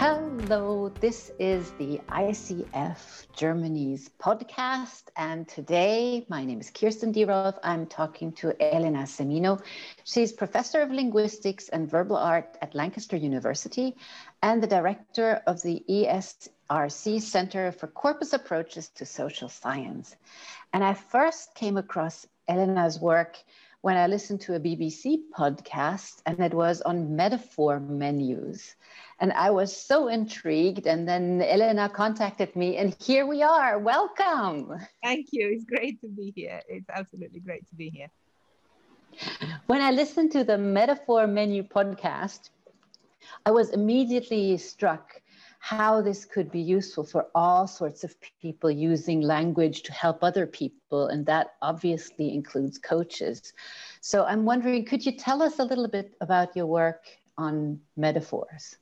Hello, this is the ICF Germany's podcast. And today, my name is Kirsten Dierolf. I'm talking to Elena Semino. She's professor of linguistics and verbal art at Lancaster University and the director of the ESRC Center for Corpus Approaches to Social Science. And I first came across Elena's work when I listened to a BBC podcast, and it was on metaphor menus. And I was so intrigued. And then Elena contacted me, and here we are. Welcome. Thank you. It's great to be here. It's absolutely great to be here. When I listened to the Metaphor Menu podcast, I was immediately struck how this could be useful for all sorts of people using language to help other people. And that obviously includes coaches. So I'm wondering, could you tell us a little bit about your work on metaphors?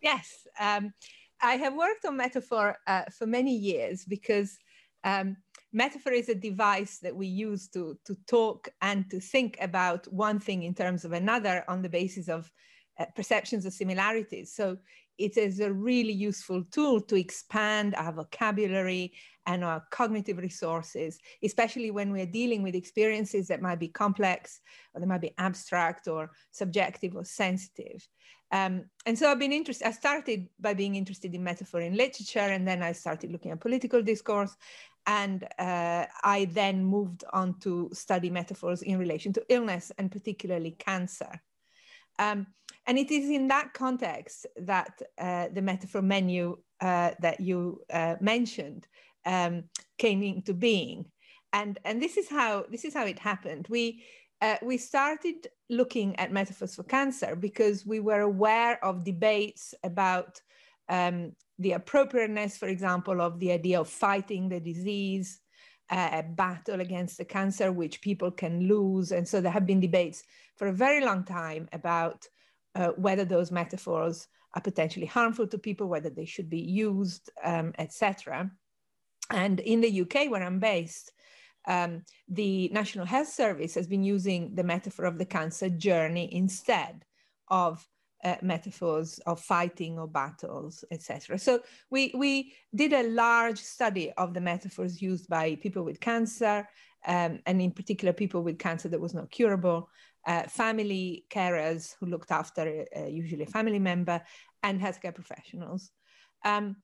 Yes. Um, I have worked on metaphor uh, for many years because um, metaphor is a device that we use to, to talk and to think about one thing in terms of another on the basis of uh, perceptions of similarities. So it is a really useful tool to expand our vocabulary and our cognitive resources, especially when we're dealing with experiences that might be complex or they might be abstract or subjective or sensitive. Um, and so I've been interested, I started by being interested in metaphor in literature, and then I started looking at political discourse. And uh, I then moved on to study metaphors in relation to illness and particularly cancer. Um, and it is in that context that uh, the metaphor menu uh, that you uh, mentioned um, came into being. And, and this is how this is how it happened. We uh, we started looking at metaphors for cancer because we were aware of debates about um, the appropriateness, for example, of the idea of fighting the disease, uh, a battle against the cancer, which people can lose. And so there have been debates for a very long time about uh, whether those metaphors are potentially harmful to people, whether they should be used, um, etc. And in the UK, where I'm based, um, the National Health Service has been using the metaphor of the cancer journey instead of uh, metaphors of fighting or battles, etc. So we, we did a large study of the metaphors used by people with cancer, um, and in particular people with cancer that was not curable, uh, family carers who looked after uh, usually a family member, and healthcare professionals. Um,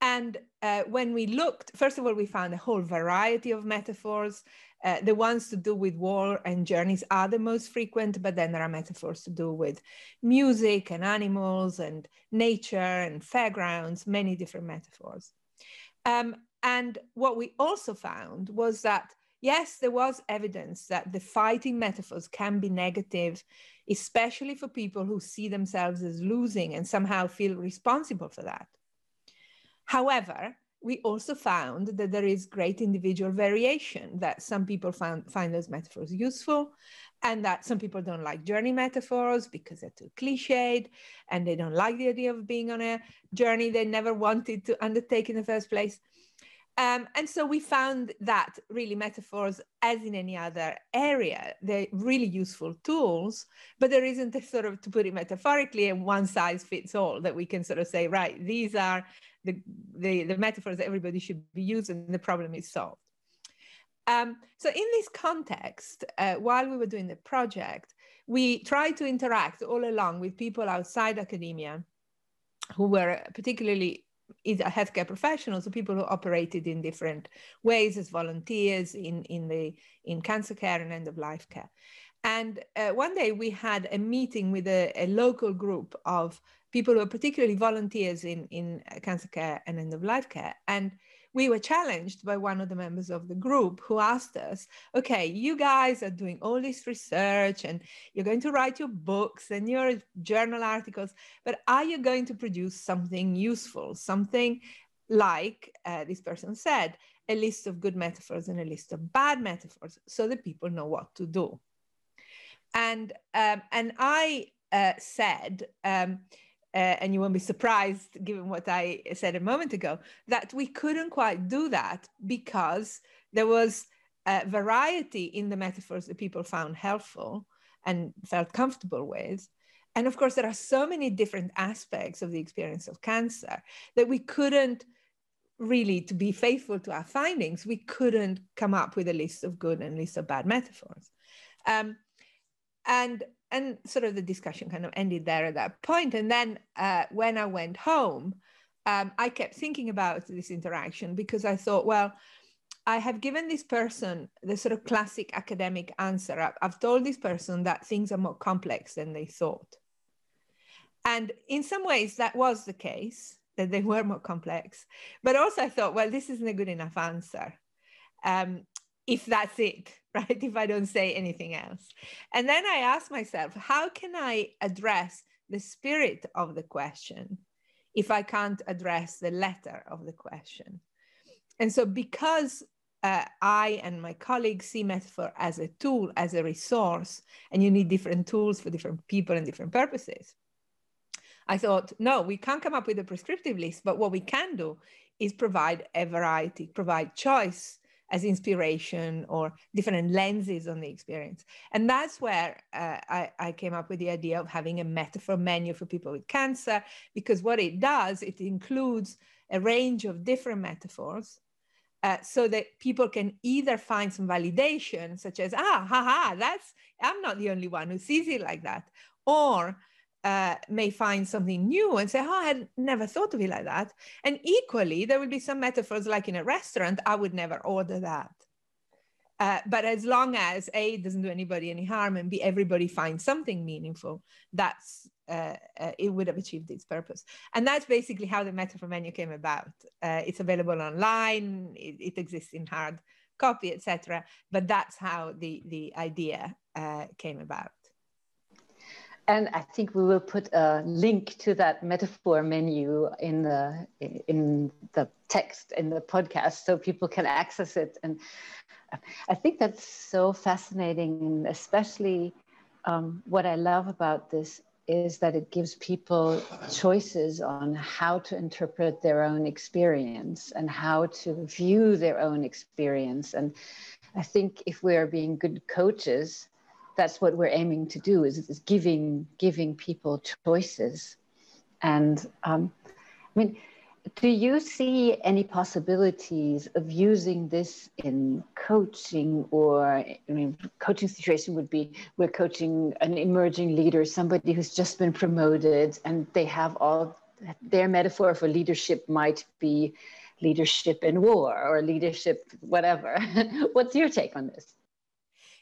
and uh, when we looked, first of all, we found a whole variety of metaphors. Uh, the ones to do with war and journeys are the most frequent, but then there are metaphors to do with music and animals and nature and fairgrounds, many different metaphors. Um, and what we also found was that yes, there was evidence that the fighting metaphors can be negative, especially for people who see themselves as losing and somehow feel responsible for that. However, we also found that there is great individual variation, that some people found, find those metaphors useful, and that some people don't like journey metaphors because they're too cliched, and they don't like the idea of being on a journey they never wanted to undertake in the first place. Um, and so we found that really metaphors, as in any other area, they're really useful tools, but there isn't a sort of, to put it metaphorically, a one size fits all that we can sort of say, right, these are the, the, the metaphors that everybody should be using, the problem is solved. Um, so in this context, uh, while we were doing the project, we tried to interact all along with people outside academia who were particularly is a healthcare professionals, so people who operated in different ways as volunteers in, in the in cancer care and end of life care. And uh, one day we had a meeting with a, a, local group of people who are particularly volunteers in, in cancer care and end of life care. And we were challenged by one of the members of the group who asked us, okay, you guys are doing all this research and you're going to write your books and your journal articles, but are you going to produce something useful, something like uh, this person said, a list of good metaphors and a list of bad metaphors so that people know what to do? And, um, and I uh, said, um, and you won't be surprised given what I said a moment ago, that we couldn't quite do that because there was a variety in the metaphors that people found helpful and felt comfortable with. and of course, there are so many different aspects of the experience of cancer that we couldn't really, to be faithful to our findings, we couldn't come up with a list of good and list of bad metaphors. Um, and and sort of the discussion kind of ended there at that point. And then uh, when I went home, um, I kept thinking about this interaction because I thought, well, I have given this person the sort of classic academic answer. I've told this person that things are more complex than they thought. And in some ways, that was the case, that they were more complex. But also, I thought, well, this isn't a good enough answer. Um, if that's it, right? If I don't say anything else. And then I ask myself, how can I address the spirit of the question if I can't address the letter of the question? And so, because uh, I and my colleagues see metaphor as a tool, as a resource, and you need different tools for different people and different purposes. I thought, no, we can't come up with a prescriptive list, but what we can do is provide a variety, provide choice as inspiration or different lenses on the experience. And that's where uh, I, I, came up with the idea of having a metaphor menu for people with cancer, because what it does, it includes a range of different metaphors uh, so that people can either find some validation, such as, ah, haha, that's, I'm not the only one who sees it like that, or uh, may find something new and say, oh, I had never thought of it like that. And equally, there will be some metaphors like in a restaurant, I would never order that. Uh, but as long as A, doesn't do anybody any harm, and B, everybody finds something meaningful, that's uh, uh, it would have achieved its purpose. And that's basically how the metaphor menu came about. Uh, it's available online, it, it, exists in hard copy, etc. But that's how the, the idea uh, came about. And I think we will put a link to that metaphor menu in the in the text in the podcast so people can access it. And I think that's so fascinating, and especially um, what I love about this is that it gives people choices on how to interpret their own experience and how to view their own experience. And I think if we are being good coaches, that's what we're aiming to do is, is giving giving people choices. And um, I mean, do you see any possibilities of using this in coaching or I mean coaching situation would be we're coaching an emerging leader somebody who's just been promoted and they have all their metaphor for leadership might be leadership in war or leadership whatever what's your take on this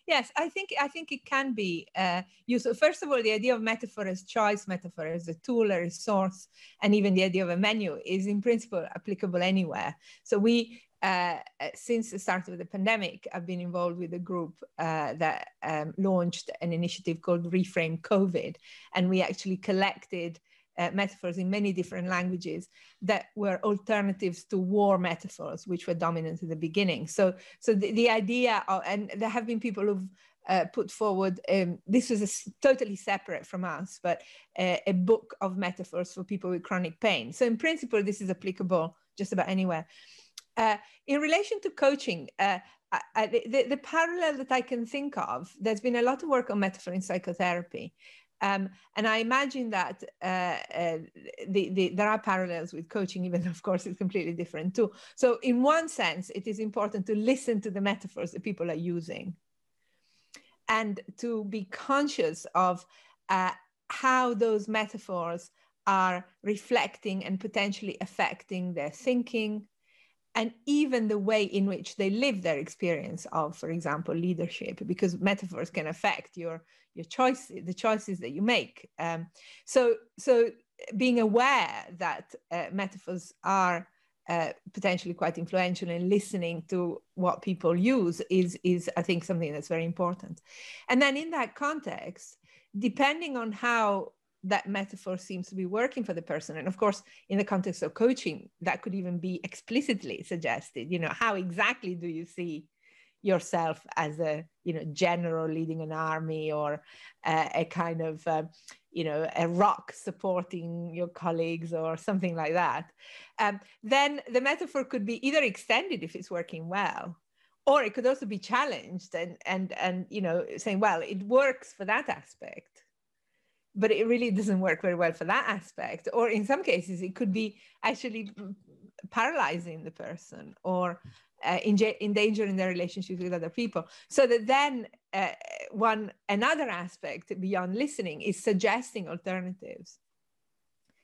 Yes, I think I think it can be uh, used. First of all, the idea of metaphor as choice metaphor as a tool, a resource, and even the idea of a menu is in principle applicable anywhere. So we, uh, uh since the start of the pandemic, I've been involved with a group uh, that um, launched an initiative called Reframe COVID, and we actually collected uh, metaphors in many different languages that were alternatives to war metaphors, which were dominant in the beginning. So, so the, the idea, of, and there have been people who've uh, put forward, um, this was a, totally separate from us, but uh, a book of metaphors for people with chronic pain. So, in principle, this is applicable just about anywhere. Uh, in relation to coaching, uh, I, the, the, parallel that I can think of, there's been a lot of work on metaphor in psychotherapy. Um, and I imagine that uh, uh, the, the, there are parallels with coaching, even of course, it's completely different too. So, in one sense, it is important to listen to the metaphors that people are using and to be conscious of uh, how those metaphors are reflecting and potentially affecting their thinking, and even the way in which they live their experience of, for example, leadership, because metaphors can affect your your choices, the choices that you make. Um, so, so being aware that uh, metaphors are uh, potentially quite influential and listening to what people use is is I think something that's very important. And then in that context, depending on how that metaphor seems to be working for the person. And of course in the context of coaching that could even be explicitly suggested. You know how exactly do you see yourself as a you know general leading an army or uh, a kind of uh, you know a rock supporting your colleagues or something like that? Um, then the metaphor could be either extended if it's working well or it could also be challenged and and and you know saying well it works for that aspect but it really doesn't work very well for that aspect. Or in some cases, it could be actually paralyzing the person or uh, endangering their relationships with other people. So that then uh, one another aspect beyond listening is suggesting alternatives,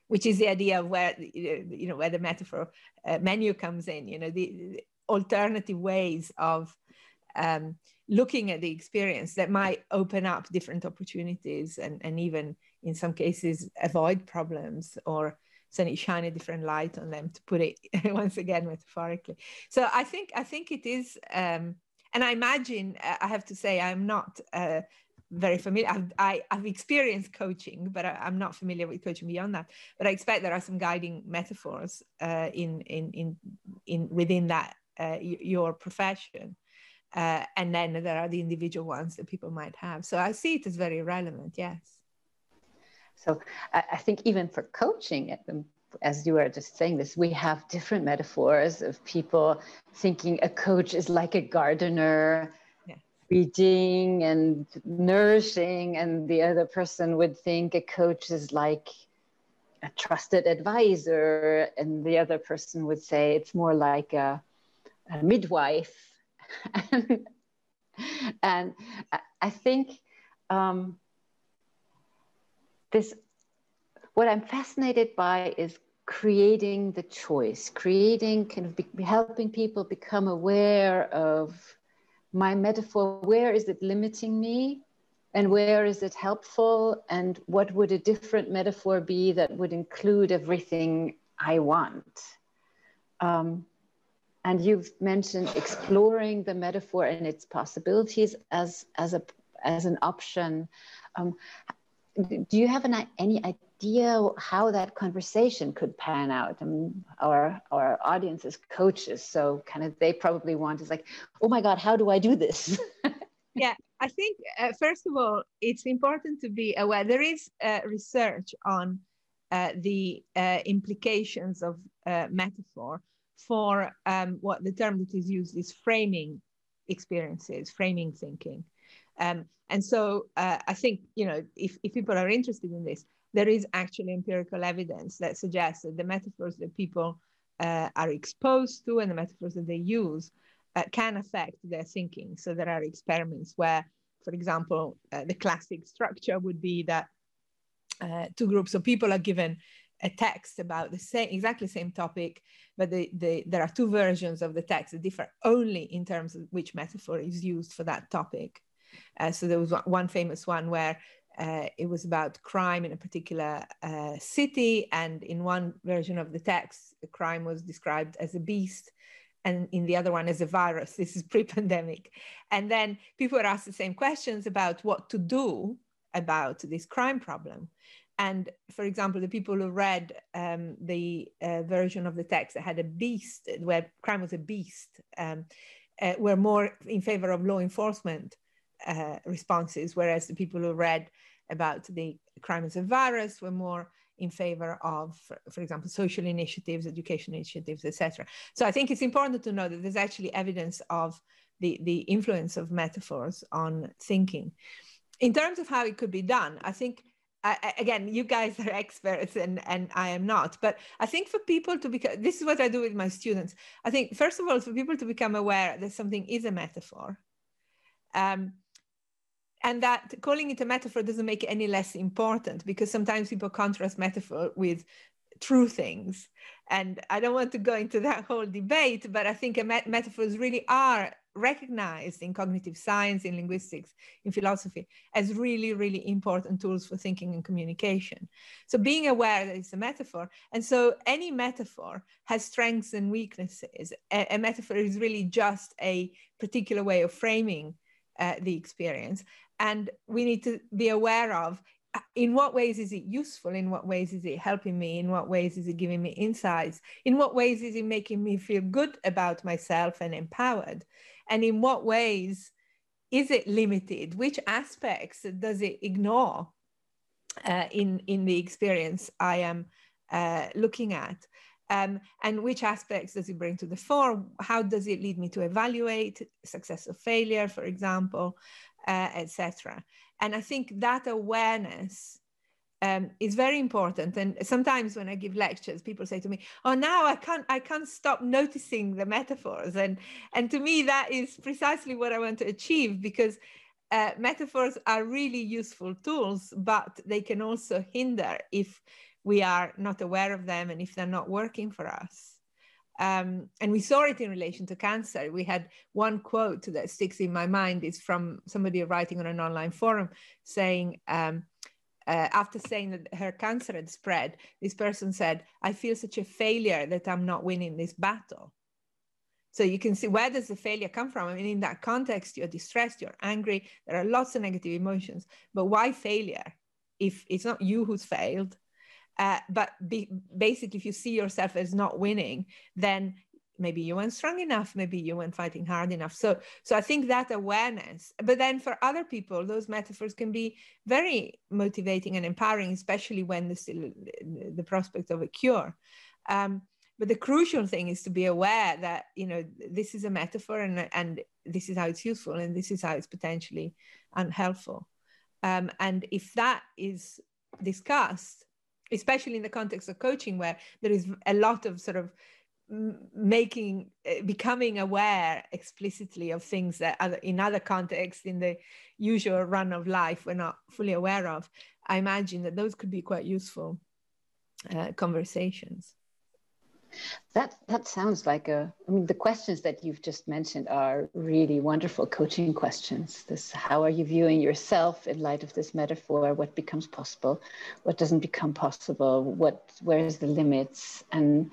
which is the idea of where you know where the metaphor uh, menu comes in. You know the, the alternative ways of um, looking at the experience that might open up different opportunities and, and even in some cases avoid problems or suddenly shine a different light on them to put it once again metaphorically. So i think i think it is um, and i imagine i have to say i'm not uh, very familiar I've, I, have experienced coaching but I, am not familiar with coaching beyond that. But i expect there are some guiding metaphors uh, in, in in in within that uh, your profession uh, and then there are the individual ones that people might have so i see it as very relevant yes so I, I think even for coaching, um, as you were just saying this, we have different metaphors of people thinking a coach is like a gardener, yeah. feeding and nourishing, and the other person would think a coach is like a trusted advisor, and the other person would say it's more like a, a midwife. and, and I think um, this what i'm fascinated by is creating the choice creating kind of be, helping people become aware of my metaphor. Where is it limiting me? And where is it helpful? And what would a different metaphor be that would include everything i want? Um, and you've mentioned exploring the metaphor and its possibilities as as a as an option um, do you have an, any idea how that conversation could pan out? I mean, our, our audience is coaches, so kind of they probably want is like, oh my God, how do I do this? yeah, I think uh, first of all, it's important to be aware. There is uh, research on uh, the uh, implications of uh, metaphor for um, what the term that is used is framing experiences, framing thinking. Um, and so uh, I think, you know, if, if people are interested in this, there is actually empirical evidence that suggests that the metaphors that people uh, are exposed to and the metaphors that they use uh, can affect their thinking. So there are experiments where, for example, uh, the classic structure would be that uh, two groups of people are given a text about the same exactly same topic but the, the, there are two versions of the text that differ only in terms of which metaphor is used for that topic uh, so there was one famous one where uh, it was about crime in a particular uh, city, and in one version of the text, the crime was described as a beast, and in the other one as a virus. This is pre-pandemic, and then people were asked the same questions about what to do about this crime problem. And for example, the people who read um, the uh, version of the text that had a beast, where crime was a beast, um, uh, were more in favor of law enforcement uh, responses, whereas the people who read about the crime as a virus were more in favor of, for, for example, social initiatives, education initiatives, etc. So I think it's important to know that there's actually evidence of the, the influence of metaphors on thinking. In terms of how it could be done, I think I, again, you guys are experts and, and I am not. But I think for people to become, this is what I do with my students. I think, first of all, for people to become aware that something is a metaphor, um, and that calling it a metaphor doesn't make it any less important because sometimes people contrast metaphor with true things and i don't want to go into that whole debate but i think met- metaphors really are recognized in cognitive science in linguistics in philosophy as really really important tools for thinking and communication. So being aware that it's a metaphor and so any metaphor has strengths and weaknesses. A, a metaphor is really just a particular way of framing uh, the experience and we need to be aware of uh, in what ways is it useful in what ways is it helping me in what ways is it giving me insights in what ways is it making me feel good about myself and empowered and in what ways is it limited? Which aspects does it ignore uh, in in the experience i am uh, looking at? Um, and which aspects does it bring to the fore? How does it lead me to evaluate success or failure for example uh, etc. And I think that awareness um, is very important. And sometimes when I give lectures, people say to me, "Oh, now I can't, I can't stop noticing the metaphors." And and to me, that is precisely what I want to achieve because uh, metaphors are really useful tools, but they can also hinder if we are not aware of them and if they're not working for us. Um, and we saw it in relation to cancer. We had one quote that sticks in my mind is from somebody writing on an online forum saying, um, uh, after saying that her cancer had spread, this person said, I feel such a failure that I'm not winning this battle. So you can see where does the failure come from? I mean, in that context, you're distressed, you're angry, there are lots of negative emotions. But why failure? If it's not you who's failed, uh, but be, basically, if you see yourself as not winning, then maybe you weren't strong enough maybe you weren't fighting hard enough. So so i think that awareness but then for other people those metaphors can be very motivating and empowering especially when still the prospect of a cure. Um, but the crucial thing is to be aware that you know this is a metaphor and and this is how it's useful and this is how it's potentially unhelpful. Um, and if that is discussed especially in the context of coaching where there is a lot of sort of making eh, becoming aware explicitly of things that other, in other contexts in the usual run of life we're not fully aware of i imagine that those could be quite useful uh, conversations. That that sounds like a i mean the questions that you've just mentioned are really wonderful coaching questions. This how are you viewing yourself in light of this metaphor? What becomes possible? What doesn't become possible? What where's the limits? And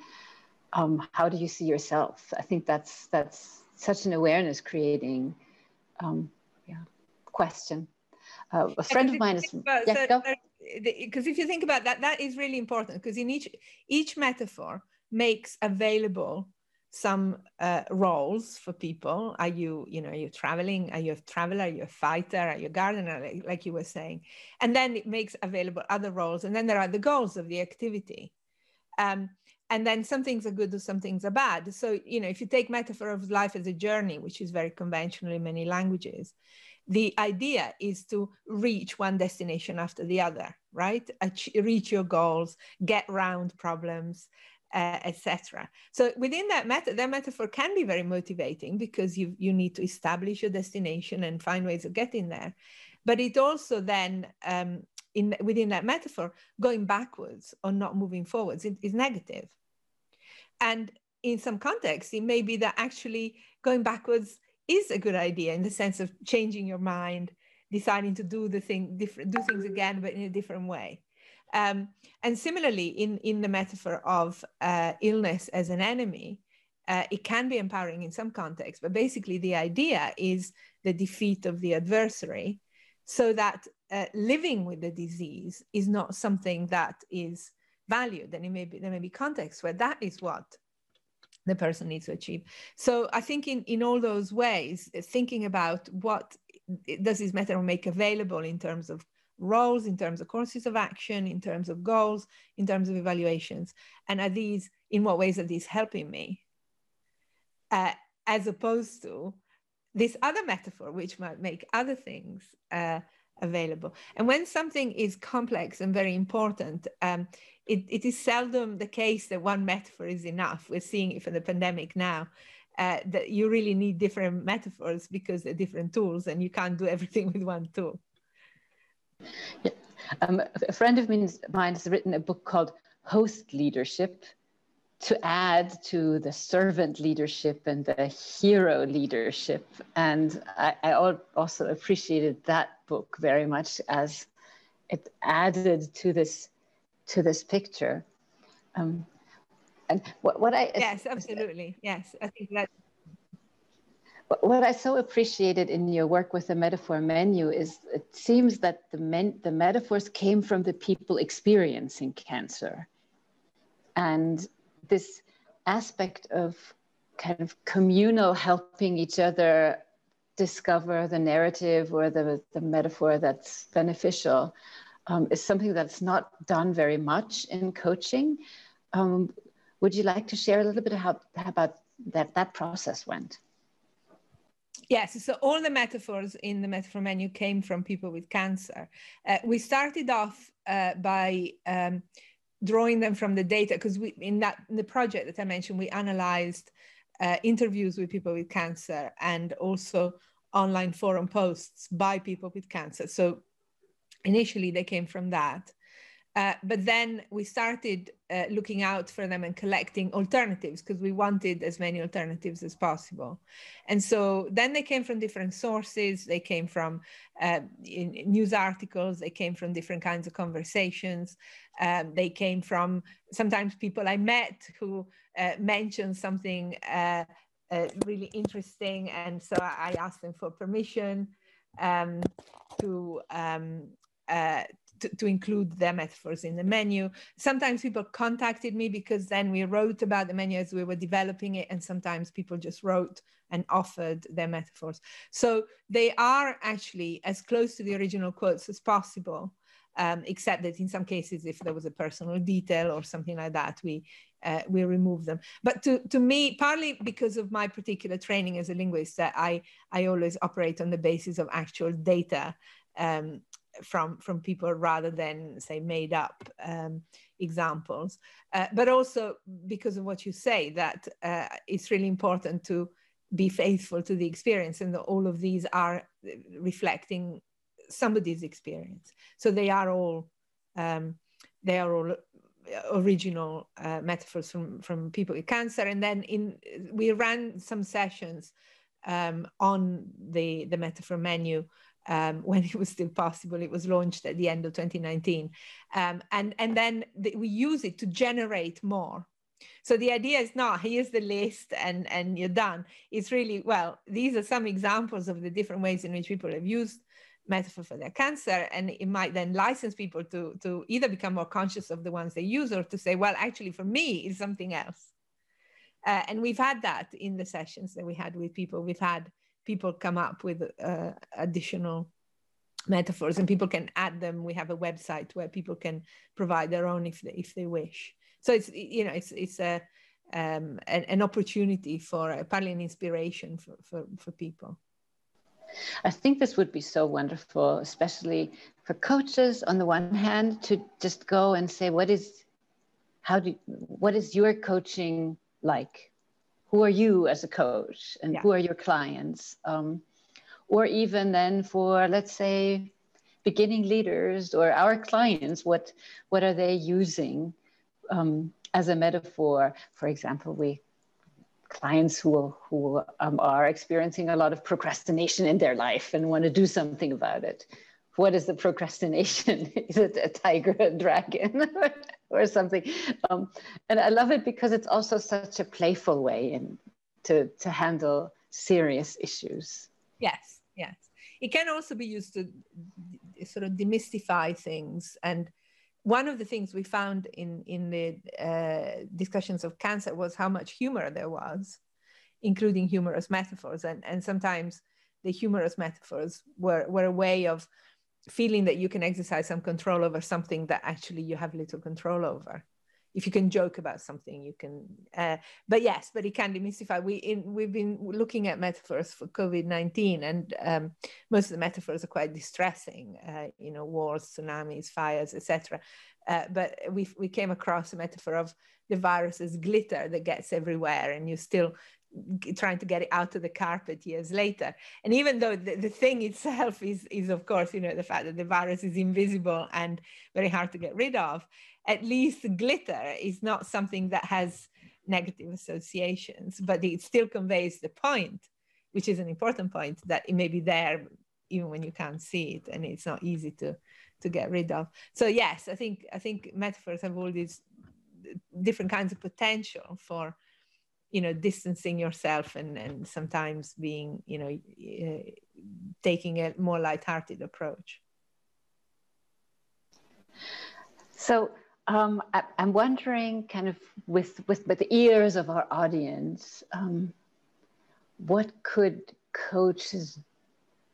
um, how do you see yourself? I think that's that's such an awareness creating um, yeah, question. Uh, a friend of mine is about, yeah, so, because if you think about that, that is really important because in each each metaphor makes available some uh, roles for people. Are you, you know, are you traveling? Are you a traveler? Are you a fighter? Are you a gardener? Like, like you were saying, and then it makes available other roles, and then there are the goals of the activity. Um, and then some things are good or some things are bad. So you know if you take metaphor of life as a journey which is very conventional in many languages the idea is to reach one destination after the other right? Ach- reach your goals get round problems uh, etc so within that meta that metaphor can be very motivating because you you need to establish your destination and find ways of getting there but it also then um, in within that metaphor going backwards or not moving forwards is negative and in some contexts, it may be that actually going backwards is a good idea in the sense of changing your mind, deciding to do the thing different, do things again, but in a different way. Um, and similarly, in, in the metaphor of uh, illness as an enemy, uh, it can be empowering in some contexts, but basically the idea is the defeat of the adversary so that uh, living with the disease is not something that is valued. And it may be there may be contexts where that is what the person needs to achieve. So i think in in all those ways thinking about what does this method make available in terms of roles in terms of courses of action in terms of goals in terms of evaluations and are these in what ways are these helping me? Uh, as opposed to this other metaphor which might make other things uh, available. And when something is complex and very important, um, it, it is seldom the case that one metaphor is enough. We're seeing it for the pandemic now. Uh, that you really need different metaphors because they're different tools and you can't do everything with one tool. Yeah. Um, a friend of mine has written a book called Host Leadership to add to the servant leadership and the hero leadership. And I, I also appreciated that book very much as it added to this to this picture. Um, and what, what I yes, absolutely, yes, I think that. What I so appreciated in your work with the metaphor menu is it seems that the men, the metaphors came from the people experiencing cancer, and this aspect of kind of communal helping each other discover the narrative or the, the metaphor that's beneficial um, is something that's not done very much in coaching. Um, would you like to share a little bit how, how about that that process went? Yes, so all the metaphors in the metaphor menu came from people with cancer. Uh, we started off uh, by um, drawing them from the data because we in that in the project that I mentioned, we analyzed uh, interviews with people with cancer and also online forum posts by people with cancer. So initially they came from that. Uh, but then we started uh, looking out for them and collecting alternatives because we wanted as many alternatives as possible. And so then they came from different sources. They came from uh, news articles. They came from different kinds of conversations. Um, they came from sometimes people I met who uh, mentioned something uh, really interesting. And so I asked them for permission um, to um, uh, to, include their metaphors in the menu. Sometimes people contacted me because then we wrote about the menu as we were developing it, and sometimes people just wrote and offered their metaphors. So they are actually as close to the original quotes as possible. Um, except that in some cases, if there was a personal detail or something like that, we uh, we remove them. But to, to me, partly because of my particular training as a linguist, I I always operate on the basis of actual data. Um, from from people rather than say made up um, examples. Uh, but also because of what you say that uh, it's really important to be faithful to the experience and all of these are reflecting somebody's experience. So they are all um, they are all original uh, metaphors from from people with cancer. And then in we ran some sessions um, on the the metaphor menu um, when it was still possible. It was launched at the end of 2019. Um, and, and then the, we use it to generate more. So the idea is not here's the list and, and you're done. It's really, well, these are some examples of the different ways in which people have used metaphor for their cancer. And it might then license people to, to either become more conscious of the ones they use or to say, well, actually, for me, it's something else. Uh, and we've had that in the sessions that we had with people. We've had people come up with uh, additional metaphors and people can add them. We have a website where people can provide their own if they, if they wish. So it's you know it's it's a um, an, an, opportunity for uh, partly an inspiration for, for, for people. I think this would be so wonderful, especially for coaches on the one hand, to just go and say, what is, how do, what is your coaching like? Who are you as a coach and yeah. who are your clients? Um, or even then for let's say beginning leaders or our clients what what are they using um, as a metaphor? For example we clients who who um, are experiencing a lot of procrastination in their life and want to do something about it. What is the procrastination? Is it a tiger a dragon or something. Um, and I love it because it's also such a playful way in, to, to handle serious issues. Yes, yes. It can also be used to sort of demystify things. And one of the things we found in, in the uh, discussions of cancer was how much humor there was, including humorous metaphors. And, and sometimes the humorous metaphors were, were a way of feeling that you can exercise some control over something that actually you have little control over. If you can joke about something you can uh, but yes but it can demystify we in, we've been looking at metaphors for covid-19 and um, most of the metaphors are quite distressing uh, you know wars tsunamis fires etc uh, but we we came across a metaphor of the virus as glitter that gets everywhere and you still trying to get it out of the carpet years later. And even though the, the thing itself is, is, of course, you know, the fact that the virus is invisible and very hard to get rid of, at least glitter is not something that has negative associations, but it still conveys the point, which is an important point, that it may be there even when you can't see it and it's not easy to to get rid of. So yes, I think I think metaphors have all these uh, different kinds of potential for you know distancing yourself and and sometimes being you know uh, taking a more light-hearted approach. So um, I, am wondering kind of with, with with the ears of our audience um, what could coaches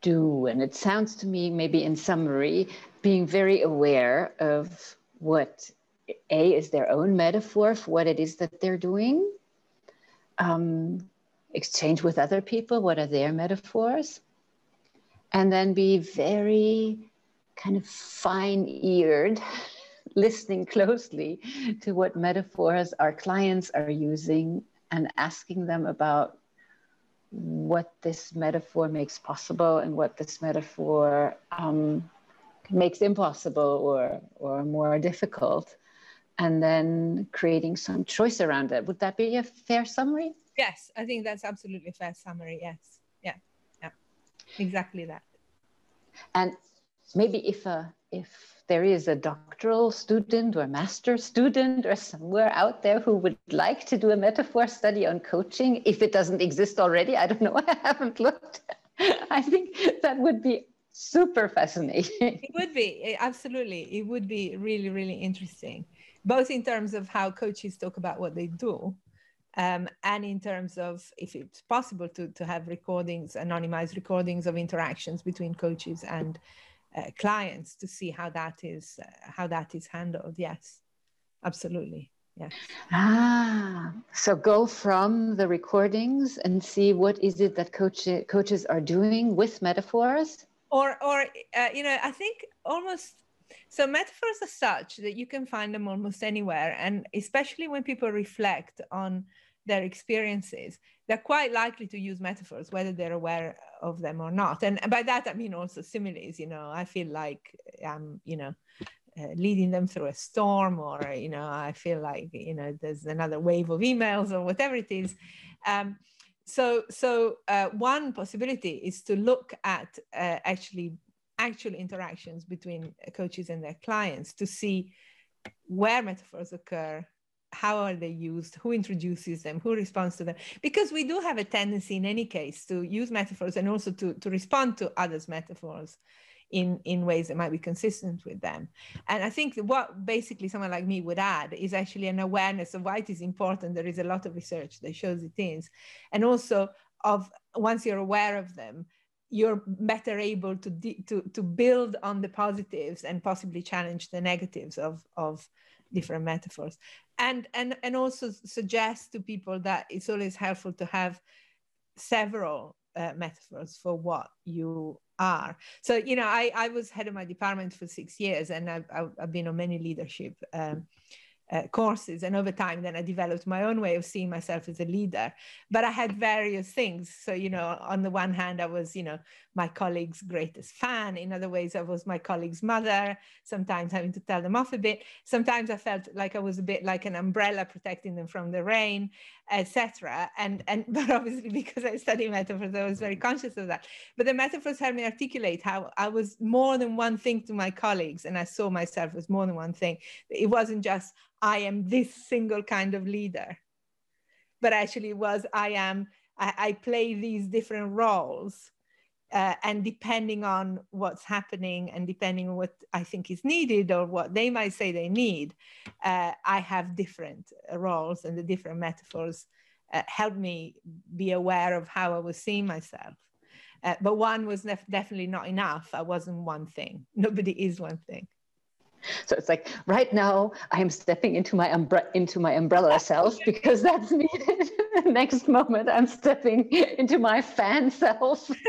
do? And it sounds to me maybe in summary being very aware of what a is their own metaphor for what it is that they're doing um, exchange with other people what are their metaphors and then be very kind of fine eared listening closely to what metaphors our clients are using and asking them about what this metaphor makes possible and what this metaphor um, makes impossible or, or more difficult, and then creating some choice around it. Would that be a fair summary? Yes, I think that's absolutely a fair summary. Yes. Yeah. Yeah. Exactly that. And maybe if a if there is a doctoral student or master student or somewhere out there who would like to do a metaphor study on coaching, if it doesn't exist already, I don't know, I haven't looked. I think that would be super fascinating. It would be, absolutely. It would be really, really interesting, both in terms of how coaches talk about what they do. Um, and in terms of if it's possible to, to have recordings, anonymized recordings of interactions between coaches and uh, clients to see how that is uh, how that is handled. Yes absolutely. Yes. Ah so go from the recordings and see what is it that coach, coaches are doing with metaphors? Or or uh, you know i think almost so metaphors are such that you can find them almost anywhere and especially when people reflect on their experiences they're quite likely to use metaphors whether they're aware of them or not. And by that i mean also similes you know i feel like i'm you know uh, leading them through a storm or you know i feel like you know there's another wave of emails or whatever it is. Um, so so uh, one possibility is to look at uh, actually actual interactions between coaches and their clients to see where metaphors occur how are they used who introduces them who responds to them. Because we do have a tendency in any case to use metaphors and also to, to respond to others metaphors in in ways that might be consistent with them. And i think what basically someone like me would add is actually an awareness of why it is important. There is a lot of research that shows it is. And also of once you're aware of them you're better able to to to build on the positives and possibly challenge the negatives of of different metaphors. And and and also suggest to people that it's always helpful to have several uh, metaphors for what you are. So you know i i was head of my department for six years and i've, I've been on many leadership um, uh, courses and over time then i developed my own way of seeing myself as a leader. But i had various things. So you know on the one hand i was you know my colleague's greatest fan. In other ways i was my colleague's mother. Sometimes having to tell them off a bit. Sometimes i felt like i was a bit like an umbrella protecting them from the rain etc and and but obviously because i study metaphors i was very conscious of that. But the metaphors helped me articulate how i was more than one thing to my colleagues and i saw myself as more than one thing. It wasn't just I am this single kind of leader. But actually, was I am, I, I play these different roles. Uh, and depending on what's happening and depending on what I think is needed or what they might say they need, uh, I have different roles and the different metaphors uh, help me be aware of how I was seeing myself. Uh, but one was def- definitely not enough. I wasn't one thing. Nobody is one thing. So it's like right now I am stepping into my umbre- into my umbrella self because that's needed. Next moment I'm stepping into my fan self.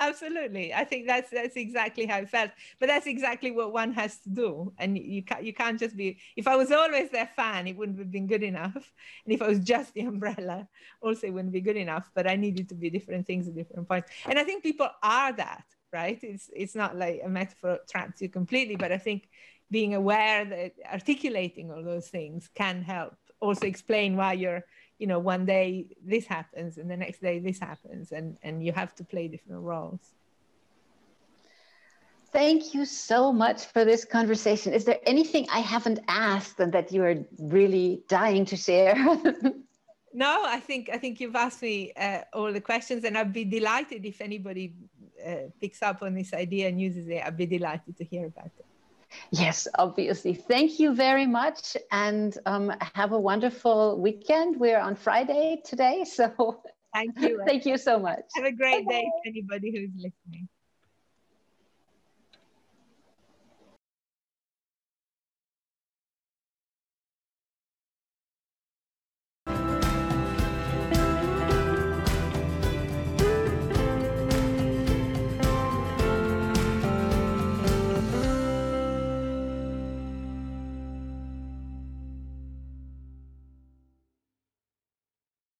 Absolutely, I think that's that's exactly how it felt. But that's exactly what one has to do, and you can't you can't just be. If I was always their fan, it wouldn't have been good enough, and if I was just the umbrella, also it wouldn't be good enough. But I needed to be different things at different points, and I think people are that right? It's it's not like a metaphor traps you completely, but I think being aware that articulating all those things can help also explain why you're you know one day this happens and the next day this happens and and you have to play different roles Thank you so much for this conversation. Is there anything I haven't asked and that you are really dying to share? no, I think I think you've asked me uh, all the questions, and I'd be delighted if anybody uh, picks up on this idea and uses it, I'd be delighted to hear about it. Yes, obviously. Thank you very much and um, have a wonderful weekend. We're on Friday today, so thank you. thank you so much. Have a great day, anybody who's listening.